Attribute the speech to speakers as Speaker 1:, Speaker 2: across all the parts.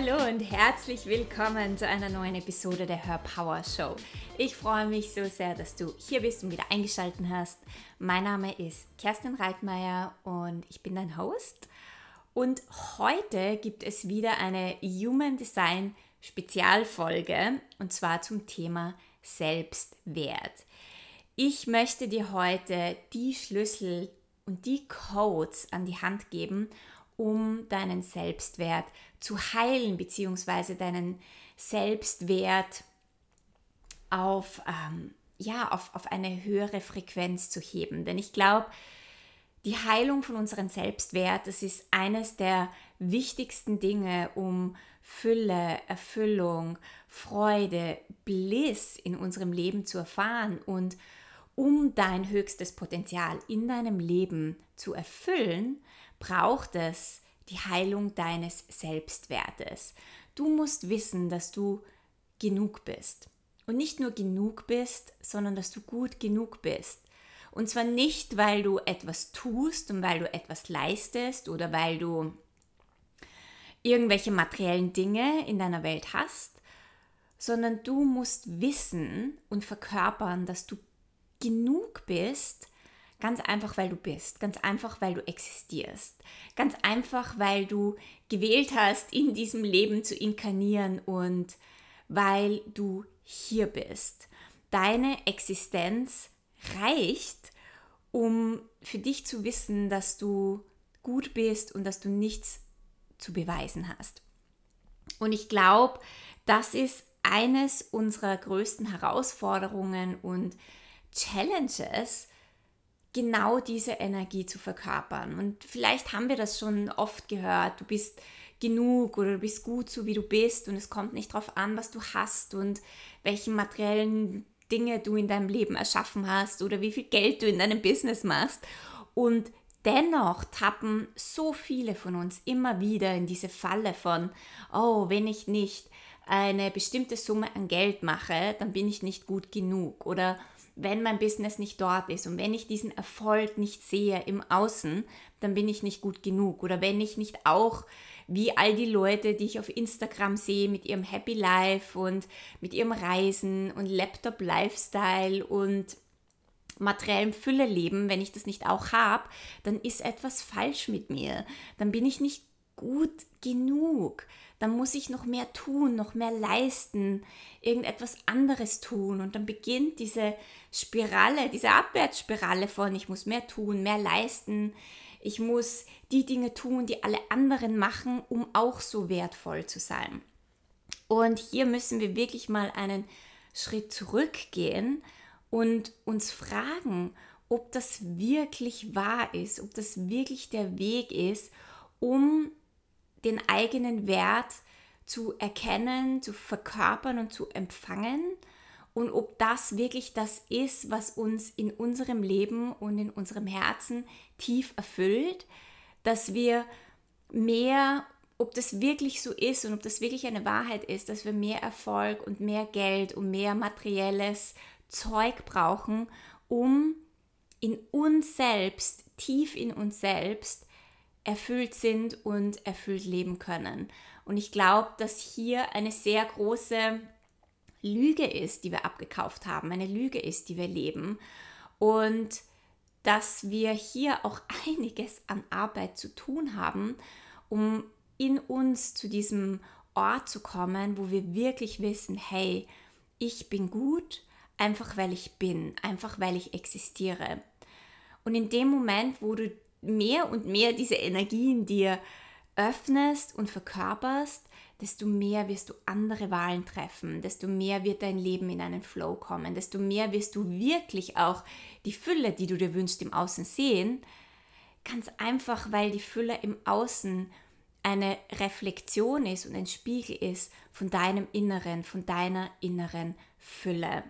Speaker 1: Hallo und herzlich willkommen zu einer neuen Episode der Her Power Show. Ich freue mich so sehr, dass du hier bist und wieder eingeschaltet hast. Mein Name ist Kerstin Reitmeier und ich bin dein Host. Und heute gibt es wieder eine Human Design Spezialfolge und zwar zum Thema Selbstwert. Ich möchte dir heute die Schlüssel und die Codes an die Hand geben, um deinen Selbstwert zu heilen, beziehungsweise deinen Selbstwert auf, ähm, ja, auf, auf eine höhere Frequenz zu heben. Denn ich glaube, die Heilung von unserem Selbstwert, das ist eines der wichtigsten Dinge, um Fülle, Erfüllung, Freude, Bliss in unserem Leben zu erfahren und um dein höchstes Potenzial in deinem Leben zu erfüllen, braucht es die Heilung deines Selbstwertes. Du musst wissen, dass du genug bist. Und nicht nur genug bist, sondern dass du gut genug bist. Und zwar nicht, weil du etwas tust und weil du etwas leistest oder weil du irgendwelche materiellen Dinge in deiner Welt hast, sondern du musst wissen und verkörpern, dass du genug bist, Ganz einfach, weil du bist. Ganz einfach, weil du existierst. Ganz einfach, weil du gewählt hast, in diesem Leben zu inkarnieren und weil du hier bist. Deine Existenz reicht, um für dich zu wissen, dass du gut bist und dass du nichts zu beweisen hast. Und ich glaube, das ist eines unserer größten Herausforderungen und Challenges, genau diese Energie zu verkörpern. Und vielleicht haben wir das schon oft gehört, du bist genug oder du bist gut so wie du bist und es kommt nicht darauf an, was du hast und welche materiellen Dinge du in deinem Leben erschaffen hast oder wie viel Geld du in deinem Business machst. Und dennoch tappen so viele von uns immer wieder in diese Falle von, oh, wenn ich nicht eine bestimmte Summe an Geld mache, dann bin ich nicht gut genug oder wenn mein Business nicht dort ist und wenn ich diesen Erfolg nicht sehe im Außen, dann bin ich nicht gut genug. Oder wenn ich nicht auch wie all die Leute, die ich auf Instagram sehe, mit ihrem Happy Life und mit ihrem Reisen und Laptop-Lifestyle und materiellem Fülle leben, wenn ich das nicht auch habe, dann ist etwas falsch mit mir. Dann bin ich nicht gut genug dann muss ich noch mehr tun, noch mehr leisten, irgendetwas anderes tun. Und dann beginnt diese Spirale, diese Abwärtsspirale von, ich muss mehr tun, mehr leisten, ich muss die Dinge tun, die alle anderen machen, um auch so wertvoll zu sein. Und hier müssen wir wirklich mal einen Schritt zurückgehen und uns fragen, ob das wirklich wahr ist, ob das wirklich der Weg ist, um den eigenen Wert zu erkennen, zu verkörpern und zu empfangen. Und ob das wirklich das ist, was uns in unserem Leben und in unserem Herzen tief erfüllt, dass wir mehr, ob das wirklich so ist und ob das wirklich eine Wahrheit ist, dass wir mehr Erfolg und mehr Geld und mehr materielles Zeug brauchen, um in uns selbst, tief in uns selbst, erfüllt sind und erfüllt leben können. Und ich glaube, dass hier eine sehr große Lüge ist, die wir abgekauft haben, eine Lüge ist, die wir leben. Und dass wir hier auch einiges an Arbeit zu tun haben, um in uns zu diesem Ort zu kommen, wo wir wirklich wissen, hey, ich bin gut, einfach weil ich bin, einfach weil ich existiere. Und in dem Moment, wo du mehr und mehr diese Energien dir öffnest und verkörperst, desto mehr wirst du andere Wahlen treffen, desto mehr wird dein Leben in einen Flow kommen, desto mehr wirst du wirklich auch die Fülle, die du dir wünschst, im Außen sehen. Ganz einfach, weil die Fülle im Außen eine Reflexion ist und ein Spiegel ist von deinem Inneren, von deiner inneren Fülle.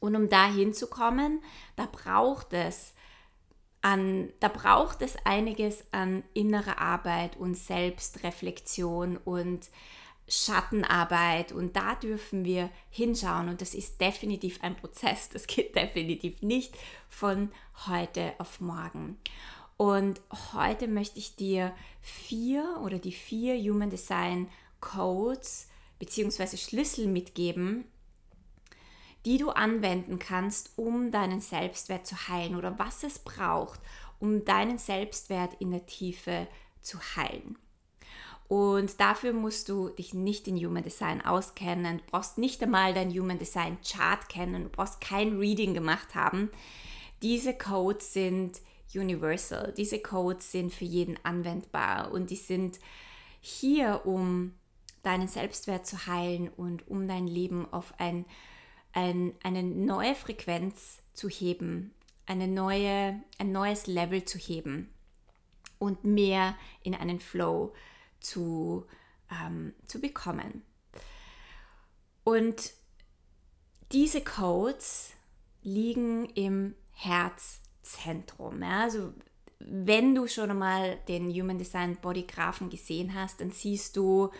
Speaker 1: Und um da hinzukommen, da braucht es an, da braucht es einiges an innerer Arbeit und Selbstreflexion und Schattenarbeit und da dürfen wir hinschauen und das ist definitiv ein Prozess, das geht definitiv nicht von heute auf morgen. Und heute möchte ich dir vier oder die vier Human Design Codes bzw. Schlüssel mitgeben, die du anwenden kannst, um deinen Selbstwert zu heilen oder was es braucht, um deinen Selbstwert in der Tiefe zu heilen. Und dafür musst du dich nicht in Human Design auskennen. Du brauchst nicht einmal dein Human Design Chart kennen. Du brauchst kein Reading gemacht haben. Diese Codes sind universal. Diese Codes sind für jeden anwendbar und die sind hier, um deinen Selbstwert zu heilen und um dein Leben auf ein, ein, eine neue Frequenz zu heben, eine neue, ein neues Level zu heben und mehr in einen Flow zu, ähm, zu bekommen. Und diese Codes liegen im Herzzentrum. Ja? Also wenn du schon einmal den Human Design Bodygraphen gesehen hast, dann siehst du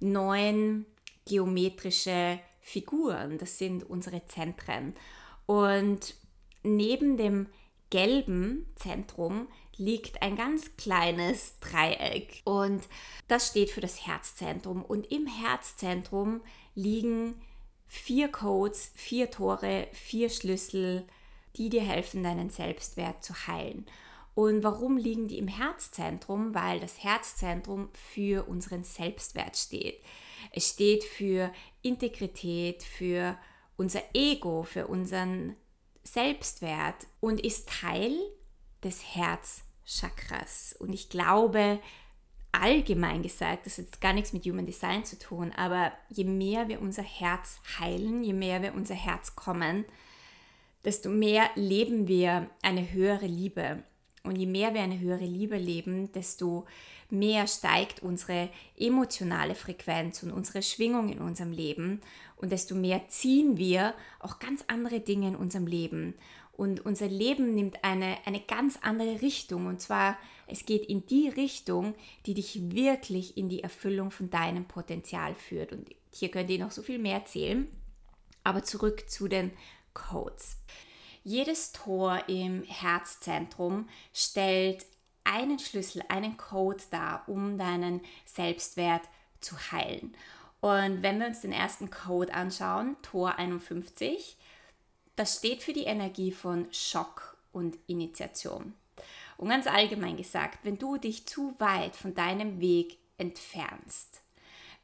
Speaker 1: neun geometrische Figuren. Das sind unsere Zentren. Und neben dem gelben Zentrum liegt ein ganz kleines Dreieck und das steht für das Herzzentrum und im Herzzentrum liegen vier Codes, vier Tore, vier Schlüssel, die dir helfen, deinen Selbstwert zu heilen. Und warum liegen die im Herzzentrum? Weil das Herzzentrum für unseren Selbstwert steht. Es steht für Integrität, für unser Ego, für unseren Selbstwert und ist Teil des Herzchakras. Und ich glaube, allgemein gesagt, das hat gar nichts mit Human Design zu tun, aber je mehr wir unser Herz heilen, je mehr wir unser Herz kommen, desto mehr leben wir eine höhere Liebe. Und je mehr wir eine höhere Liebe leben, desto mehr steigt unsere emotionale Frequenz und unsere Schwingung in unserem Leben und desto mehr ziehen wir auch ganz andere Dinge in unserem Leben. Und unser Leben nimmt eine, eine ganz andere Richtung. Und zwar, es geht in die Richtung, die dich wirklich in die Erfüllung von deinem Potenzial führt. Und hier könnt ihr noch so viel mehr erzählen. Aber zurück zu den Codes. Jedes Tor im Herzzentrum stellt einen Schlüssel, einen Code dar, um deinen Selbstwert zu heilen. Und wenn wir uns den ersten Code anschauen, Tor 51, das steht für die Energie von Schock und Initiation. Und ganz allgemein gesagt, wenn du dich zu weit von deinem Weg entfernst,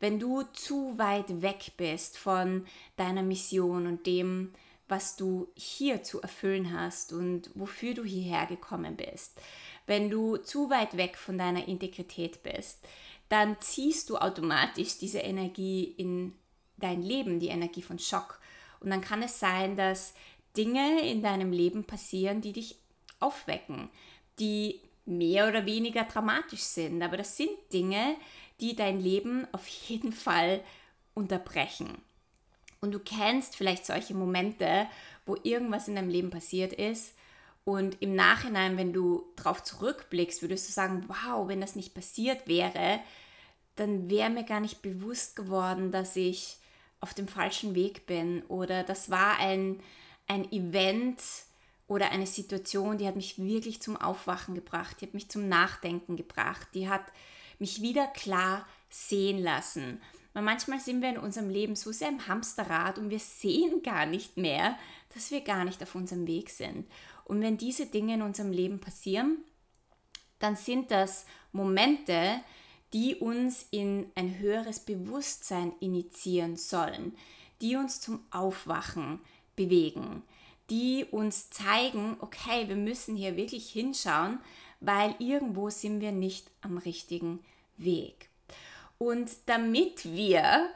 Speaker 1: wenn du zu weit weg bist von deiner Mission und dem, was du hier zu erfüllen hast und wofür du hierher gekommen bist, wenn du zu weit weg von deiner Integrität bist, dann ziehst du automatisch diese Energie in dein Leben, die Energie von Schock. Und dann kann es sein, dass Dinge in deinem Leben passieren, die dich aufwecken, die mehr oder weniger dramatisch sind. Aber das sind Dinge, die dein Leben auf jeden Fall unterbrechen. Und du kennst vielleicht solche Momente, wo irgendwas in deinem Leben passiert ist und im Nachhinein, wenn du darauf zurückblickst, würdest du sagen, wow, wenn das nicht passiert wäre, dann wäre mir gar nicht bewusst geworden, dass ich auf dem falschen Weg bin oder das war ein, ein Event oder eine Situation, die hat mich wirklich zum Aufwachen gebracht, die hat mich zum Nachdenken gebracht, die hat mich wieder klar sehen lassen. Weil manchmal sind wir in unserem Leben so sehr im Hamsterrad und wir sehen gar nicht mehr, dass wir gar nicht auf unserem Weg sind. Und wenn diese Dinge in unserem Leben passieren, dann sind das Momente, die uns in ein höheres Bewusstsein initiieren sollen, die uns zum Aufwachen bewegen, die uns zeigen, okay, wir müssen hier wirklich hinschauen, weil irgendwo sind wir nicht am richtigen Weg. Und damit wir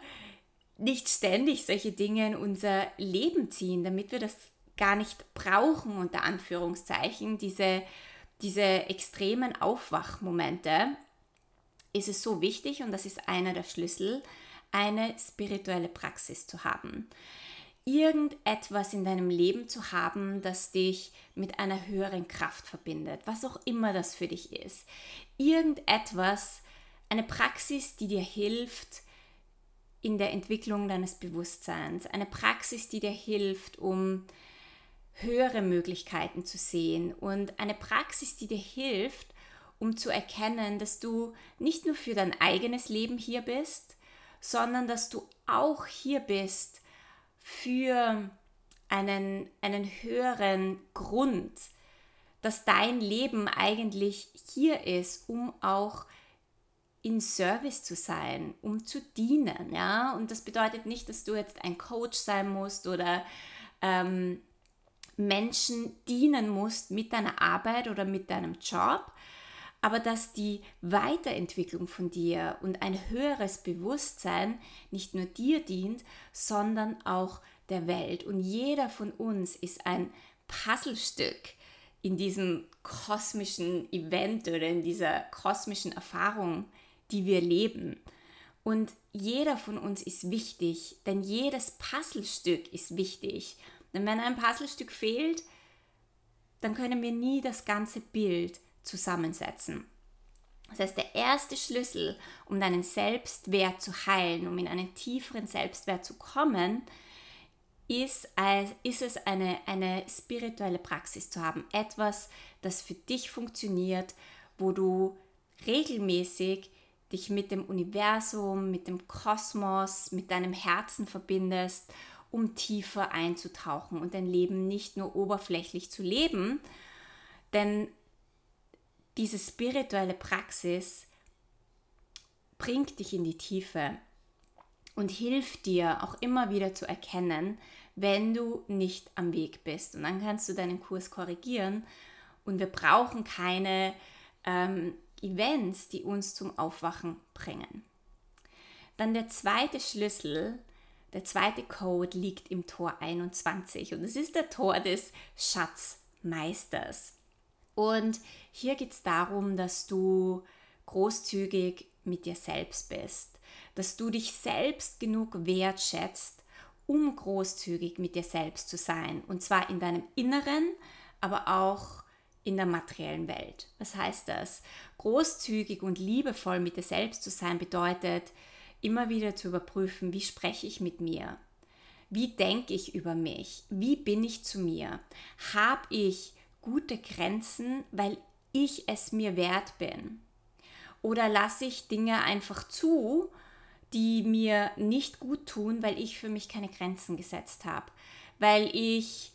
Speaker 1: nicht ständig solche Dinge in unser Leben ziehen, damit wir das gar nicht brauchen, unter Anführungszeichen, diese, diese extremen Aufwachmomente, ist es so wichtig, und das ist einer der Schlüssel, eine spirituelle Praxis zu haben. Irgendetwas in deinem Leben zu haben, das dich mit einer höheren Kraft verbindet, was auch immer das für dich ist. Irgendetwas, eine Praxis, die dir hilft, in der Entwicklung deines Bewusstseins. Eine Praxis, die dir hilft, um höhere Möglichkeiten zu sehen und eine Praxis, die dir hilft, um zu erkennen, dass du nicht nur für dein eigenes Leben hier bist, sondern dass du auch hier bist für einen, einen höheren Grund, dass dein Leben eigentlich hier ist, um auch in Service zu sein, um zu dienen, ja. Und das bedeutet nicht, dass du jetzt ein Coach sein musst oder ähm, Menschen dienen musst mit deiner Arbeit oder mit deinem Job, aber dass die Weiterentwicklung von dir und ein höheres Bewusstsein nicht nur dir dient, sondern auch der Welt. Und jeder von uns ist ein Puzzlestück in diesem kosmischen Event oder in dieser kosmischen Erfahrung, die wir leben. Und jeder von uns ist wichtig, denn jedes Puzzlestück ist wichtig. Denn wenn ein Puzzlestück fehlt, dann können wir nie das ganze Bild zusammensetzen. Das heißt, der erste Schlüssel, um deinen Selbstwert zu heilen, um in einen tieferen Selbstwert zu kommen, ist, ist es eine, eine spirituelle Praxis zu haben. Etwas, das für dich funktioniert, wo du regelmäßig dich mit dem Universum, mit dem Kosmos, mit deinem Herzen verbindest, um tiefer einzutauchen und dein Leben nicht nur oberflächlich zu leben. Denn diese spirituelle Praxis bringt dich in die Tiefe und hilft dir auch immer wieder zu erkennen, wenn du nicht am Weg bist. Und dann kannst du deinen Kurs korrigieren. Und wir brauchen keine ähm, Events, die uns zum Aufwachen bringen. Dann der zweite Schlüssel, der zweite Code liegt im Tor 21 und es ist der Tor des Schatzmeisters. Und hier geht es darum, dass du großzügig mit dir selbst bist, dass du dich selbst genug wertschätzt, um großzügig mit dir selbst zu sein. Und zwar in deinem Inneren, aber auch in der materiellen Welt. Was heißt das? Großzügig und liebevoll mit dir selbst zu sein bedeutet, immer wieder zu überprüfen, wie spreche ich mit mir? Wie denke ich über mich? Wie bin ich zu mir? Habe ich gute Grenzen, weil ich es mir wert bin? Oder lasse ich Dinge einfach zu, die mir nicht gut tun, weil ich für mich keine Grenzen gesetzt habe? Weil ich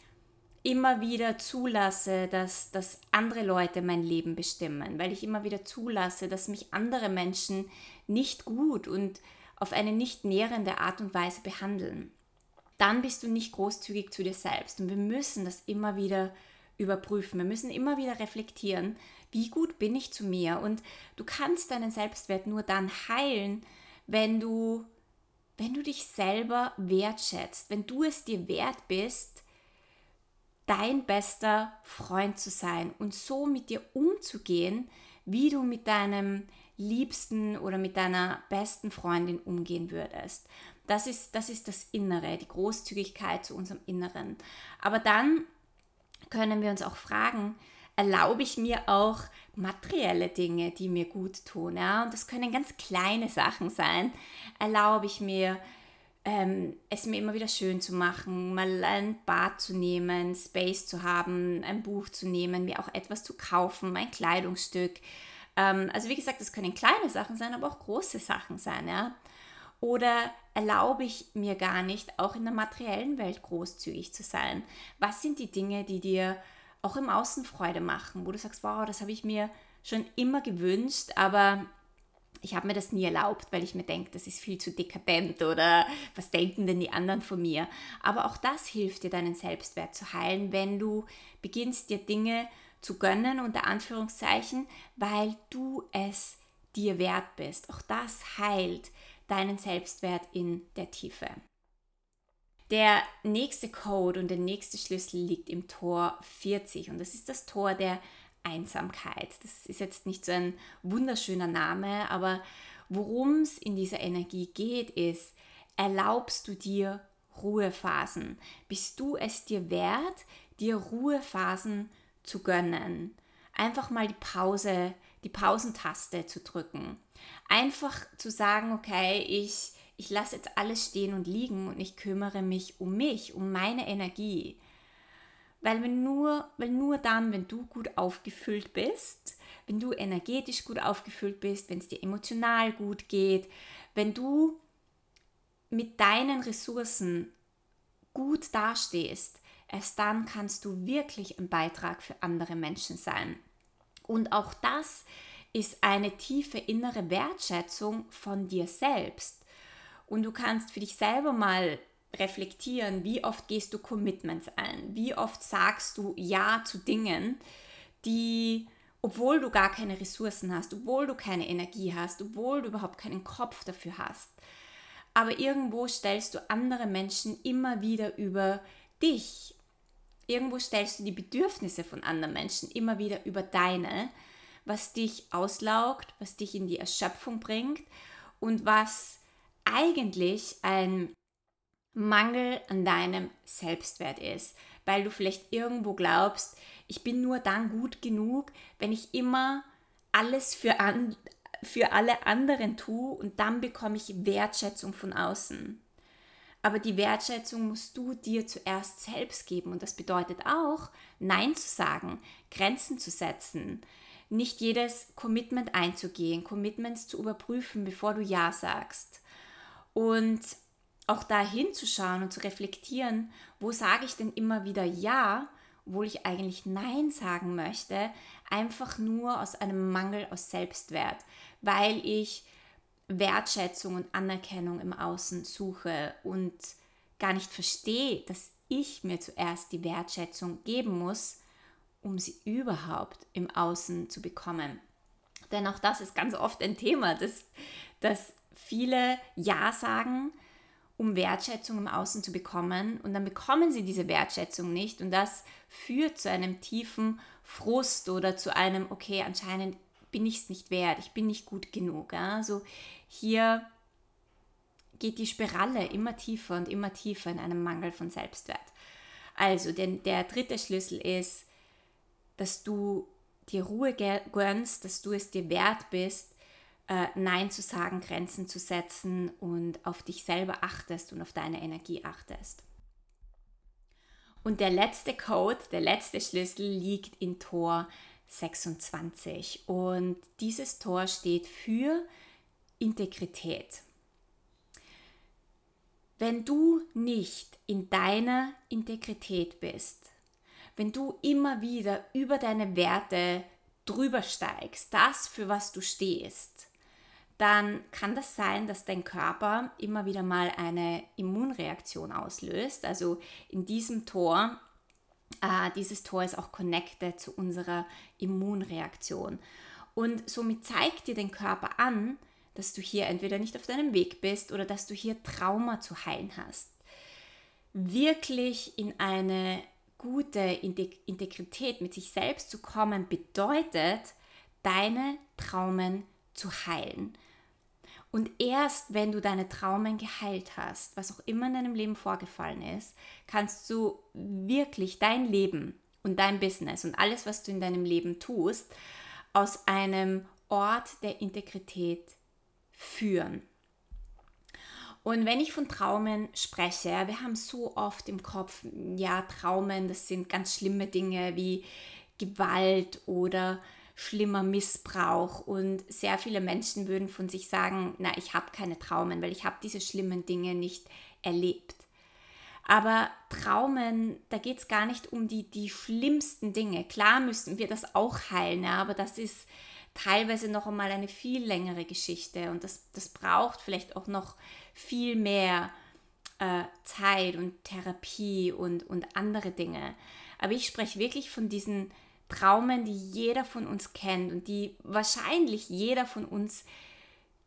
Speaker 1: immer wieder zulasse, dass, dass andere Leute mein Leben bestimmen, weil ich immer wieder zulasse, dass mich andere Menschen nicht gut und auf eine nicht nährende Art und Weise behandeln. Dann bist du nicht großzügig zu dir selbst und wir müssen das immer wieder überprüfen. Wir müssen immer wieder reflektieren, wie gut bin ich zu mir. Und du kannst deinen Selbstwert nur dann heilen, wenn du, wenn du dich selber wertschätzt, wenn du es dir wert bist, dein bester Freund zu sein und so mit dir umzugehen, wie du mit deinem Liebsten oder mit deiner besten Freundin umgehen würdest. Das ist, das ist das Innere, die Großzügigkeit zu unserem Inneren. Aber dann können wir uns auch fragen, erlaube ich mir auch materielle Dinge, die mir gut tun. Ja? Und das können ganz kleine Sachen sein. Erlaube ich mir, ähm, es mir immer wieder schön zu machen, mal ein Bad zu nehmen, Space zu haben, ein Buch zu nehmen, mir auch etwas zu kaufen, ein Kleidungsstück. Ähm, also wie gesagt, das können kleine Sachen sein, aber auch große Sachen sein. Ja? Oder erlaube ich mir gar nicht, auch in der materiellen Welt großzügig zu sein? Was sind die Dinge, die dir auch im Außen Freude machen, wo du sagst, wow, das habe ich mir schon immer gewünscht, aber ich habe mir das nie erlaubt, weil ich mir denke, das ist viel zu dekadent oder was denken denn die anderen von mir? Aber auch das hilft dir, deinen Selbstwert zu heilen, wenn du beginnst, dir Dinge zu gönnen, unter Anführungszeichen, weil du es dir wert bist. Auch das heilt deinen Selbstwert in der Tiefe. Der nächste Code und der nächste Schlüssel liegt im Tor 40 und das ist das Tor der Einsamkeit. Das ist jetzt nicht so ein wunderschöner Name, aber worum es in dieser Energie geht, ist, erlaubst du dir Ruhephasen? Bist du es dir wert, dir Ruhephasen zu gönnen? Einfach mal die Pause, die Pausentaste zu drücken einfach zu sagen, okay, ich, ich lasse jetzt alles stehen und liegen und ich kümmere mich um mich, um meine Energie. Weil, wenn nur, weil nur dann, wenn du gut aufgefüllt bist, wenn du energetisch gut aufgefüllt bist, wenn es dir emotional gut geht, wenn du mit deinen Ressourcen gut dastehst, erst dann kannst du wirklich ein Beitrag für andere Menschen sein. Und auch das ist eine tiefe innere Wertschätzung von dir selbst. Und du kannst für dich selber mal reflektieren, wie oft gehst du Commitments ein, wie oft sagst du Ja zu Dingen, die, obwohl du gar keine Ressourcen hast, obwohl du keine Energie hast, obwohl du überhaupt keinen Kopf dafür hast, aber irgendwo stellst du andere Menschen immer wieder über dich. Irgendwo stellst du die Bedürfnisse von anderen Menschen immer wieder über deine, was dich auslaugt, was dich in die Erschöpfung bringt und was eigentlich ein Mangel an deinem Selbstwert ist, weil du vielleicht irgendwo glaubst, ich bin nur dann gut genug, wenn ich immer alles für, an, für alle anderen tue und dann bekomme ich Wertschätzung von außen. Aber die Wertschätzung musst du dir zuerst selbst geben und das bedeutet auch, Nein zu sagen, Grenzen zu setzen, nicht jedes Commitment einzugehen, Commitments zu überprüfen, bevor du Ja sagst. Und auch da hinzuschauen und zu reflektieren, wo sage ich denn immer wieder Ja, obwohl ich eigentlich Nein sagen möchte, einfach nur aus einem Mangel aus Selbstwert, weil ich Wertschätzung und Anerkennung im Außen suche und gar nicht verstehe, dass ich mir zuerst die Wertschätzung geben muss, um sie überhaupt im Außen zu bekommen. Denn auch das ist ganz oft ein Thema, dass, dass viele Ja sagen, um Wertschätzung im Außen zu bekommen und dann bekommen sie diese Wertschätzung nicht und das führt zu einem tiefen Frust oder zu einem, okay, anscheinend bin ich es nicht wert, ich bin nicht gut genug. Also hier geht die Spirale immer tiefer und immer tiefer in einem Mangel von Selbstwert. Also denn der dritte Schlüssel ist, dass du dir Ruhe gönnst, dass du es dir wert bist, äh, Nein zu sagen, Grenzen zu setzen und auf dich selber achtest und auf deine Energie achtest. Und der letzte Code, der letzte Schlüssel liegt in Tor 26 und dieses Tor steht für Integrität. Wenn du nicht in deiner Integrität bist, wenn du immer wieder über deine Werte drüber steigst, das für was du stehst, dann kann das sein, dass dein Körper immer wieder mal eine Immunreaktion auslöst. Also in diesem Tor, äh, dieses Tor ist auch connected zu unserer Immunreaktion. Und somit zeigt dir dein Körper an, dass du hier entweder nicht auf deinem Weg bist oder dass du hier Trauma zu heilen hast. Wirklich in eine gute Integrität mit sich selbst zu kommen, bedeutet, deine Traumen zu heilen. Und erst wenn du deine Traumen geheilt hast, was auch immer in deinem Leben vorgefallen ist, kannst du wirklich dein Leben und dein Business und alles, was du in deinem Leben tust, aus einem Ort der Integrität führen. Und wenn ich von Traumen spreche, wir haben so oft im Kopf, ja, Traumen, das sind ganz schlimme Dinge wie Gewalt oder schlimmer Missbrauch und sehr viele Menschen würden von sich sagen, na, ich habe keine Traumen, weil ich habe diese schlimmen Dinge nicht erlebt. Aber Traumen, da geht es gar nicht um die, die schlimmsten Dinge. Klar müssen wir das auch heilen, ja, aber das ist teilweise noch einmal eine viel längere Geschichte und das, das braucht vielleicht auch noch viel mehr äh, Zeit und Therapie und, und andere Dinge. Aber ich spreche wirklich von diesen Traumen, die jeder von uns kennt und die wahrscheinlich jeder von uns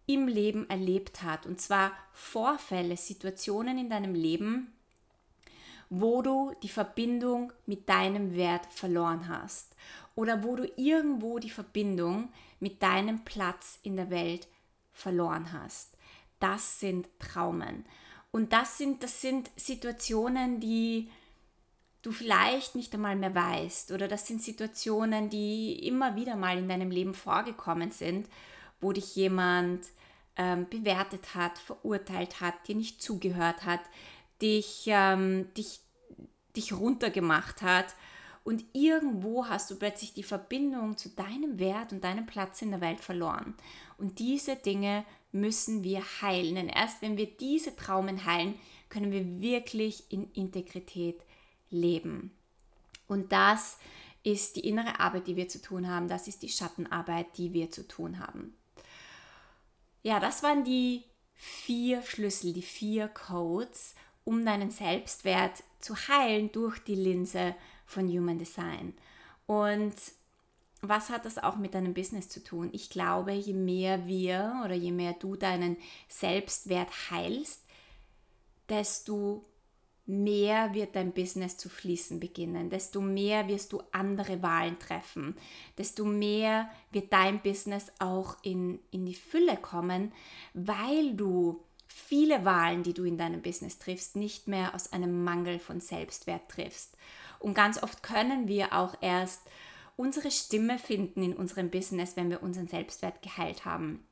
Speaker 1: im Leben erlebt hat. Und zwar Vorfälle, Situationen in deinem Leben, wo du die Verbindung mit deinem Wert verloren hast oder wo du irgendwo die Verbindung mit deinem Platz in der Welt verloren hast. Das sind Traumen. Und das sind, das sind Situationen, die du vielleicht nicht einmal mehr weißt oder das sind Situationen, die immer wieder mal in deinem Leben vorgekommen sind, wo dich jemand ähm, bewertet hat, verurteilt hat, dir nicht zugehört hat, dich, ähm, dich, dich runtergemacht hat Und irgendwo hast du plötzlich die Verbindung zu deinem Wert und deinem Platz in der Welt verloren. Und diese Dinge müssen wir heilen. Denn erst wenn wir diese Traumen heilen, können wir wirklich in Integrität leben. Und das ist die innere Arbeit, die wir zu tun haben. Das ist die Schattenarbeit, die wir zu tun haben. Ja, das waren die vier Schlüssel, die vier Codes, um deinen Selbstwert zu heilen durch die Linse von Human Design. Und was hat das auch mit deinem Business zu tun? Ich glaube, je mehr wir oder je mehr du deinen Selbstwert heilst, desto mehr wird dein Business zu fließen beginnen, desto mehr wirst du andere Wahlen treffen, desto mehr wird dein Business auch in, in die Fülle kommen, weil du viele Wahlen, die du in deinem Business triffst, nicht mehr aus einem Mangel von Selbstwert triffst. Und ganz oft können wir auch erst unsere Stimme finden in unserem Business, wenn wir unseren Selbstwert geheilt haben.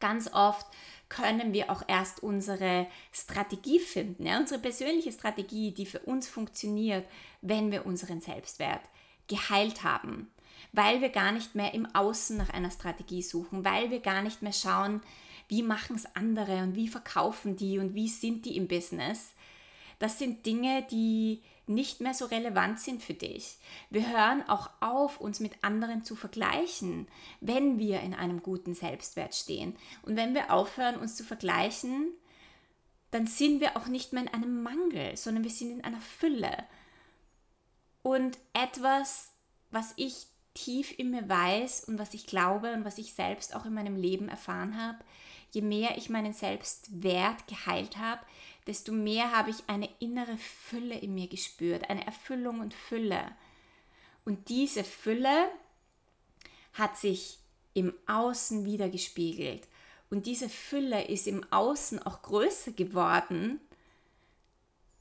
Speaker 1: Ganz oft können wir auch erst unsere Strategie finden, ja, unsere persönliche Strategie, die für uns funktioniert, wenn wir unseren Selbstwert geheilt haben, weil wir gar nicht mehr im Außen nach einer Strategie suchen, weil wir gar nicht mehr schauen, wie machen es andere und wie verkaufen die und wie sind die im Business. Das sind Dinge, die nicht mehr so relevant sind für dich. Wir hören auch auf, uns mit anderen zu vergleichen, wenn wir in einem guten Selbstwert stehen. Und wenn wir aufhören, uns zu vergleichen, dann sind wir auch nicht mehr in einem Mangel, sondern wir sind in einer Fülle. Und etwas, was ich tief in mir weiß und was ich glaube und was ich selbst auch in meinem Leben erfahren habe, je mehr ich meinen Selbstwert geheilt habe, desto mehr habe ich eine innere Fülle in mir gespürt, eine Erfüllung und Fülle. Und diese Fülle hat sich im Außen wieder gespiegelt. Und diese Fülle ist im Außen auch größer geworden,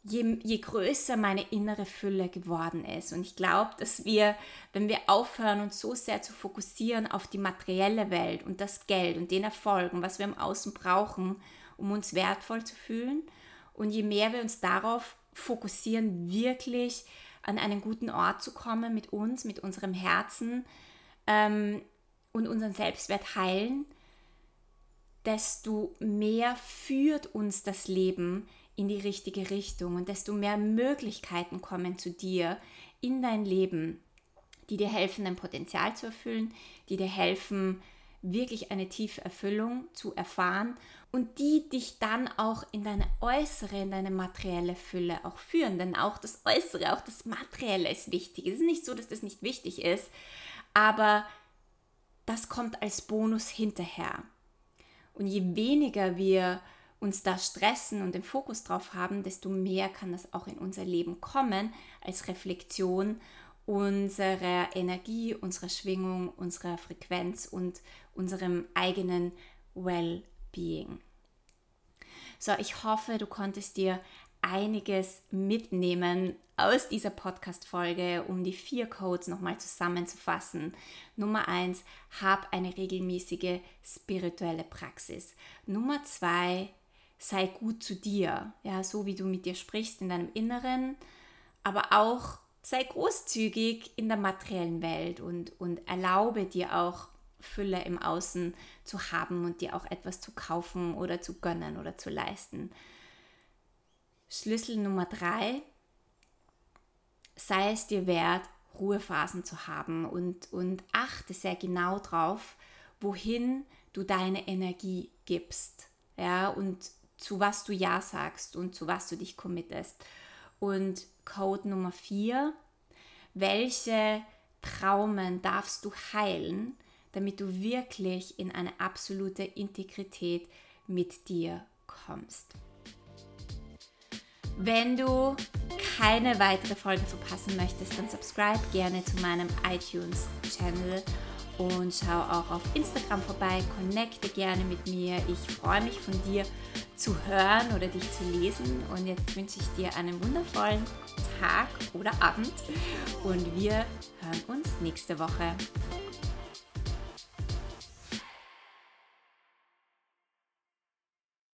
Speaker 1: je, je größer meine innere Fülle geworden ist. Und ich glaube, dass wir, wenn wir aufhören, uns so sehr zu fokussieren auf die materielle Welt und das Geld und den Erfolg und was wir im Außen brauchen, um uns wertvoll zu fühlen, und je mehr wir uns darauf fokussieren, wirklich an einen guten Ort zu kommen mit uns, mit unserem Herzen ähm, und unseren Selbstwert heilen, desto mehr führt uns das Leben in die richtige Richtung. Und desto mehr Möglichkeiten kommen zu dir in dein Leben, die dir helfen, dein Potenzial zu erfüllen, die dir helfen, wirklich eine tiefe Erfüllung zu erfahren und die dich dann auch in deine äußere, in deine materielle Fülle auch führen. Denn auch das Äußere, auch das Materielle ist wichtig. Es ist nicht so, dass das nicht wichtig ist, aber das kommt als Bonus hinterher. Und je weniger wir uns da stressen und den Fokus drauf haben, desto mehr kann das auch in unser Leben kommen als Reflexion unserer Energie, unserer Schwingung, unserer Frequenz und unserem eigenen Well-Being. So, ich hoffe, du konntest dir einiges mitnehmen aus dieser Podcast-Folge, um die vier Codes nochmal zusammenzufassen. Nummer eins, hab eine regelmäßige spirituelle Praxis. Nummer zwei, sei gut zu dir, ja, so wie du mit dir sprichst in deinem Inneren, aber auch sei großzügig in der materiellen Welt und, und erlaube dir auch Fülle im Außen zu haben und dir auch etwas zu kaufen oder zu gönnen oder zu leisten. Schlüssel Nummer drei, sei es dir wert, Ruhephasen zu haben und, und achte sehr genau drauf, wohin du deine Energie gibst. Ja, und zu was du Ja sagst und zu was du dich committest. Und Code Nummer vier, welche Traumen darfst du heilen, damit du wirklich in eine absolute Integrität mit dir kommst. Wenn du keine weitere Folge verpassen möchtest, dann subscribe gerne zu meinem iTunes-Channel und schau auch auf Instagram vorbei, connecte gerne mit mir. Ich freue mich von dir zu hören oder dich zu lesen. Und jetzt wünsche ich dir einen wundervollen Tag oder Abend und wir hören uns nächste Woche.